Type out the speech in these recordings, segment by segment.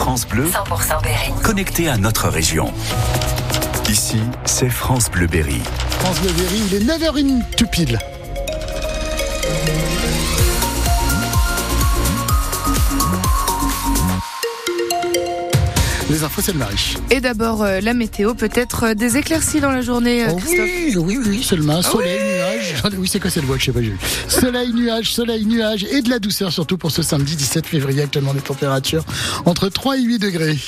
France Bleu, 100% Berry. connecté à notre région. Ici, c'est France Bleu Berry. France Bleu Berry, il est 9h01 tout pile. Les infos, c'est le mari. Et d'abord, euh, la météo, peut-être euh, des éclaircies dans la journée, euh, Oh Christophe oui, oui, oui, seulement. Soleil, nuage. Oui, c'est quoi cette voix que je sais pas, j'ai. Soleil, nuage, soleil, nuage et de la douceur, surtout pour ce samedi 17 février. Actuellement, les températures entre 3 et 8 degrés.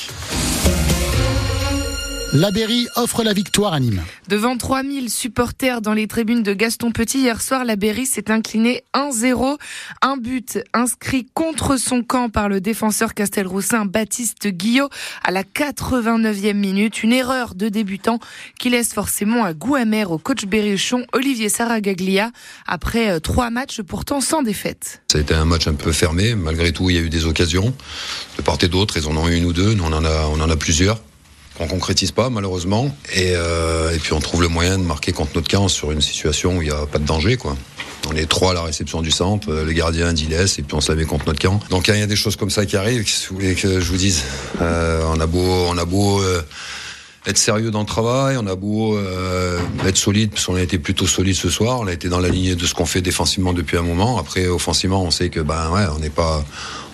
La Berry offre la victoire à Nîmes. Devant 3000 supporters dans les tribunes de Gaston Petit, hier soir, la Berry s'est inclinée 1-0. Un but inscrit contre son camp par le défenseur castelroussin Baptiste Guillot à la 89e minute. Une erreur de débutant qui laisse forcément un goût amer au coach berrichon Olivier Saragaglia après euh, trois matchs pourtant sans défaite. Ça a été un match un peu fermé. Malgré tout, il y a eu des occasions de part et d'autre. Ils en ont eu une ou deux. Nous, on en a, on en a plusieurs qu'on concrétise pas malheureusement. Et, euh, et puis on trouve le moyen de marquer contre notre camp sur une situation où il n'y a pas de danger, quoi. On est trois à la réception du centre, euh, le gardien dit laisse et puis on se la met contre notre camp. Donc il y a des choses comme ça qui arrivent. Que vous voulez que je vous dise Euh, On a beau, on a beau. être sérieux dans le travail, on a beau être solide, parce qu'on a été plutôt solide ce soir, on a été dans la lignée de ce qu'on fait défensivement depuis un moment. Après, offensivement, on sait que ben ouais, on n'est pas,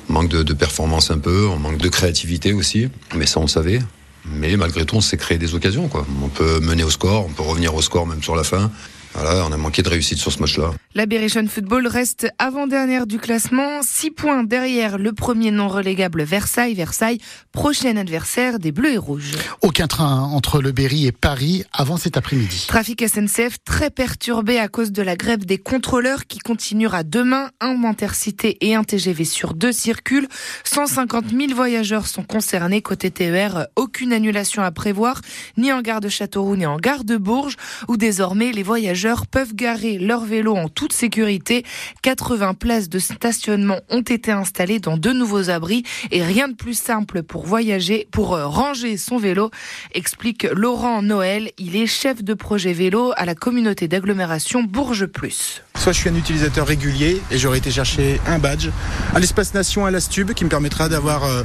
manque de, de performance un peu, on manque de créativité aussi, mais ça on le savait. Mais malgré tout, on s'est créé des occasions. Quoi. On peut mener au score, on peut revenir au score même sur la fin. Voilà, on a manqué de réussite sur ce match-là. La Berrichon Football reste avant-dernière du classement, 6 points derrière le premier non relégable Versailles. Versailles, prochain adversaire des Bleus et Rouges. Aucun train entre le Berry et Paris avant cet après-midi. Trafic SNCF très perturbé à cause de la grève des contrôleurs qui continuera demain. Un Intercité et un TGV sur deux circulent. 150 000 voyageurs sont concernés. Côté TER, aucune annulation à prévoir, ni en gare de Châteauroux, ni en gare de Bourges, où désormais les voyageurs peuvent garer leur vélo en toute sécurité. 80 places de stationnement ont été installées dans deux nouveaux abris et rien de plus simple pour voyager, pour euh, ranger son vélo, explique Laurent Noël. Il est chef de projet vélo à la communauté d'agglomération Bourges Plus. Soit je suis un utilisateur régulier et j'aurais été chercher un badge à l'espace nation à l'Astube qui me permettra d'avoir euh,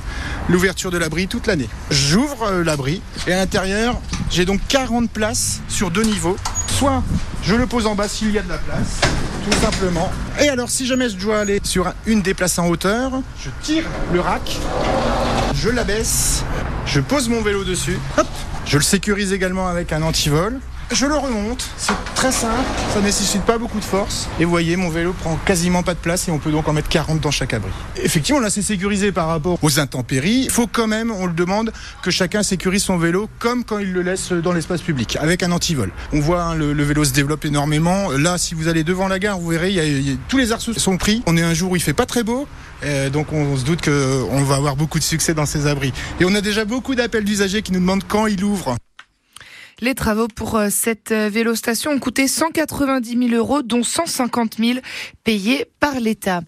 l'ouverture de l'abri toute l'année. J'ouvre euh, l'abri et à l'intérieur, j'ai donc 40 places sur deux niveaux. Soit je le pose en bas s'il y a de la place, tout simplement. Et alors si jamais je dois aller sur une des places en hauteur, je tire le rack, je l'abaisse, je pose mon vélo dessus, hop, je le sécurise également avec un antivol. Je le remonte, c'est très simple, ça ne nécessite pas beaucoup de force. Et vous voyez, mon vélo prend quasiment pas de place et on peut donc en mettre 40 dans chaque abri. Effectivement, là c'est sécurisé par rapport aux intempéries. Il faut quand même, on le demande, que chacun sécurise son vélo comme quand il le laisse dans l'espace public, avec un antivol. On voit hein, le, vélo se développe énormément. Là, si vous allez devant la gare, vous verrez, y y tous les arceaux sont pris. On est un jour où il fait pas très beau. euh, donc on, se doute qu'on va avoir beaucoup de succès dans ces abris. Et on a déjà beaucoup d'appels d'usagers qui nous demandent quand il ouvre. Les travaux pour euh, cette euh, vélostation ont coûté 190 000 euros, dont 150 000 payés par l'État.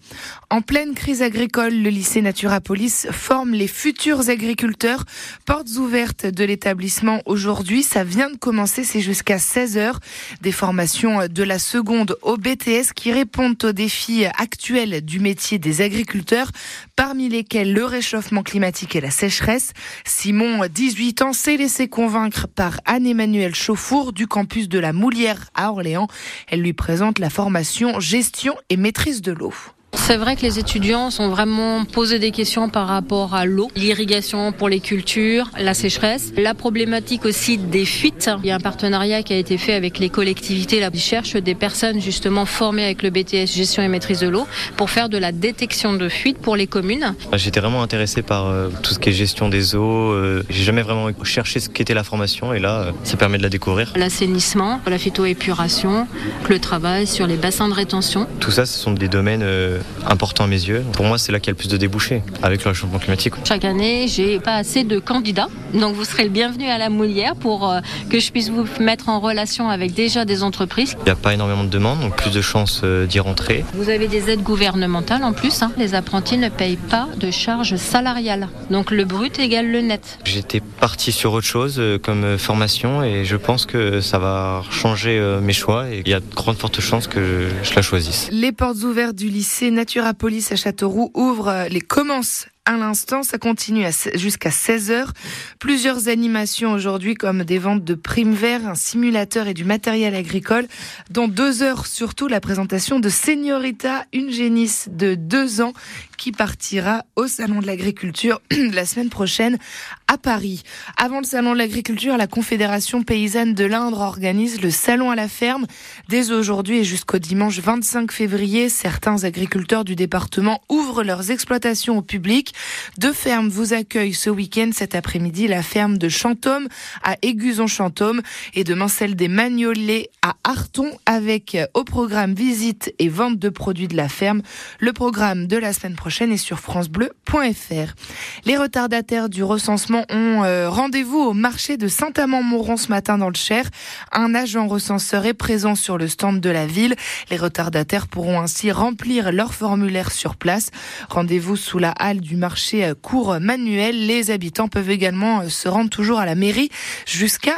En pleine crise agricole, le lycée Naturapolis forme les futurs agriculteurs. Portes ouvertes de l'établissement aujourd'hui. Ça vient de commencer, c'est jusqu'à 16 heures. Des formations de la seconde au BTS qui répondent aux défis actuels du métier des agriculteurs, parmi lesquels le réchauffement climatique et la sécheresse. Simon, 18 ans, s'est laissé convaincre par Anne-Emmanuelle Chauffour du campus de la Moulière à Orléans. Elle lui présente la formation gestion et maîtrise de l'eau. C'est vrai que les étudiants sont vraiment posés des questions par rapport à l'eau, l'irrigation pour les cultures, la sécheresse, la problématique aussi des fuites. Il y a un partenariat qui a été fait avec les collectivités là, qui cherchent des personnes justement formées avec le BTS gestion et maîtrise de l'eau pour faire de la détection de fuites pour les communes. J'étais vraiment intéressé par euh, tout ce qui est gestion des eaux. euh, J'ai jamais vraiment cherché ce qu'était la formation et là, euh, ça permet de la découvrir. L'assainissement, la phytoépuration, le travail sur les bassins de rétention. Tout ça, ce sont des domaines importants à mes yeux. Pour moi, c'est là qu'il y a le plus de débouchés avec le réchauffement climatique. Chaque année, j'ai pas assez de candidats, donc vous serez le bienvenu à la Moulière pour euh, que je puisse vous mettre en relation avec déjà des entreprises. Il n'y a pas énormément de demandes, donc plus de chances euh, d'y rentrer. Vous avez des aides gouvernementales en plus. hein. Les apprentis ne payent pas de charges salariales, donc le brut égale le net. J'étais parti sur autre chose euh, comme formation et je pense que ça va changer euh, mes choix et il y a de grandes fortes chances que je la choisisse. Les portes ouvertes du lycée Naturapolis à Châteauroux ouvrent, les commencent à l'instant. Ça continue jusqu'à 16h. Plusieurs animations aujourd'hui comme des ventes de primes verts, un simulateur et du matériel agricole. Dans deux heures surtout la présentation de Señorita, une génisse de deux ans qui partira au Salon de l'Agriculture la semaine prochaine à Paris. Avant le Salon de l'Agriculture, la Confédération paysanne de l'Indre organise le Salon à la ferme. Dès aujourd'hui et jusqu'au dimanche 25 février, certains agriculteurs du département ouvrent leurs exploitations au public. Deux fermes vous accueillent ce week-end, cet après-midi, la ferme de Chantôme à Aiguzon-Chantôme et demain celle des Magnolets à Arton avec au programme visite et vente de produits de la ferme. Le programme de la semaine prochaine et sur francebleu.fr. Les retardataires du recensement ont euh, rendez-vous au marché de Saint-Amand-Mauron ce matin dans le Cher. Un agent recenseur est présent sur le stand de la ville. Les retardataires pourront ainsi remplir leur formulaire sur place. Rendez-vous sous la halle du marché euh, court manuel. Les habitants peuvent également euh, se rendre toujours à la mairie jusqu'à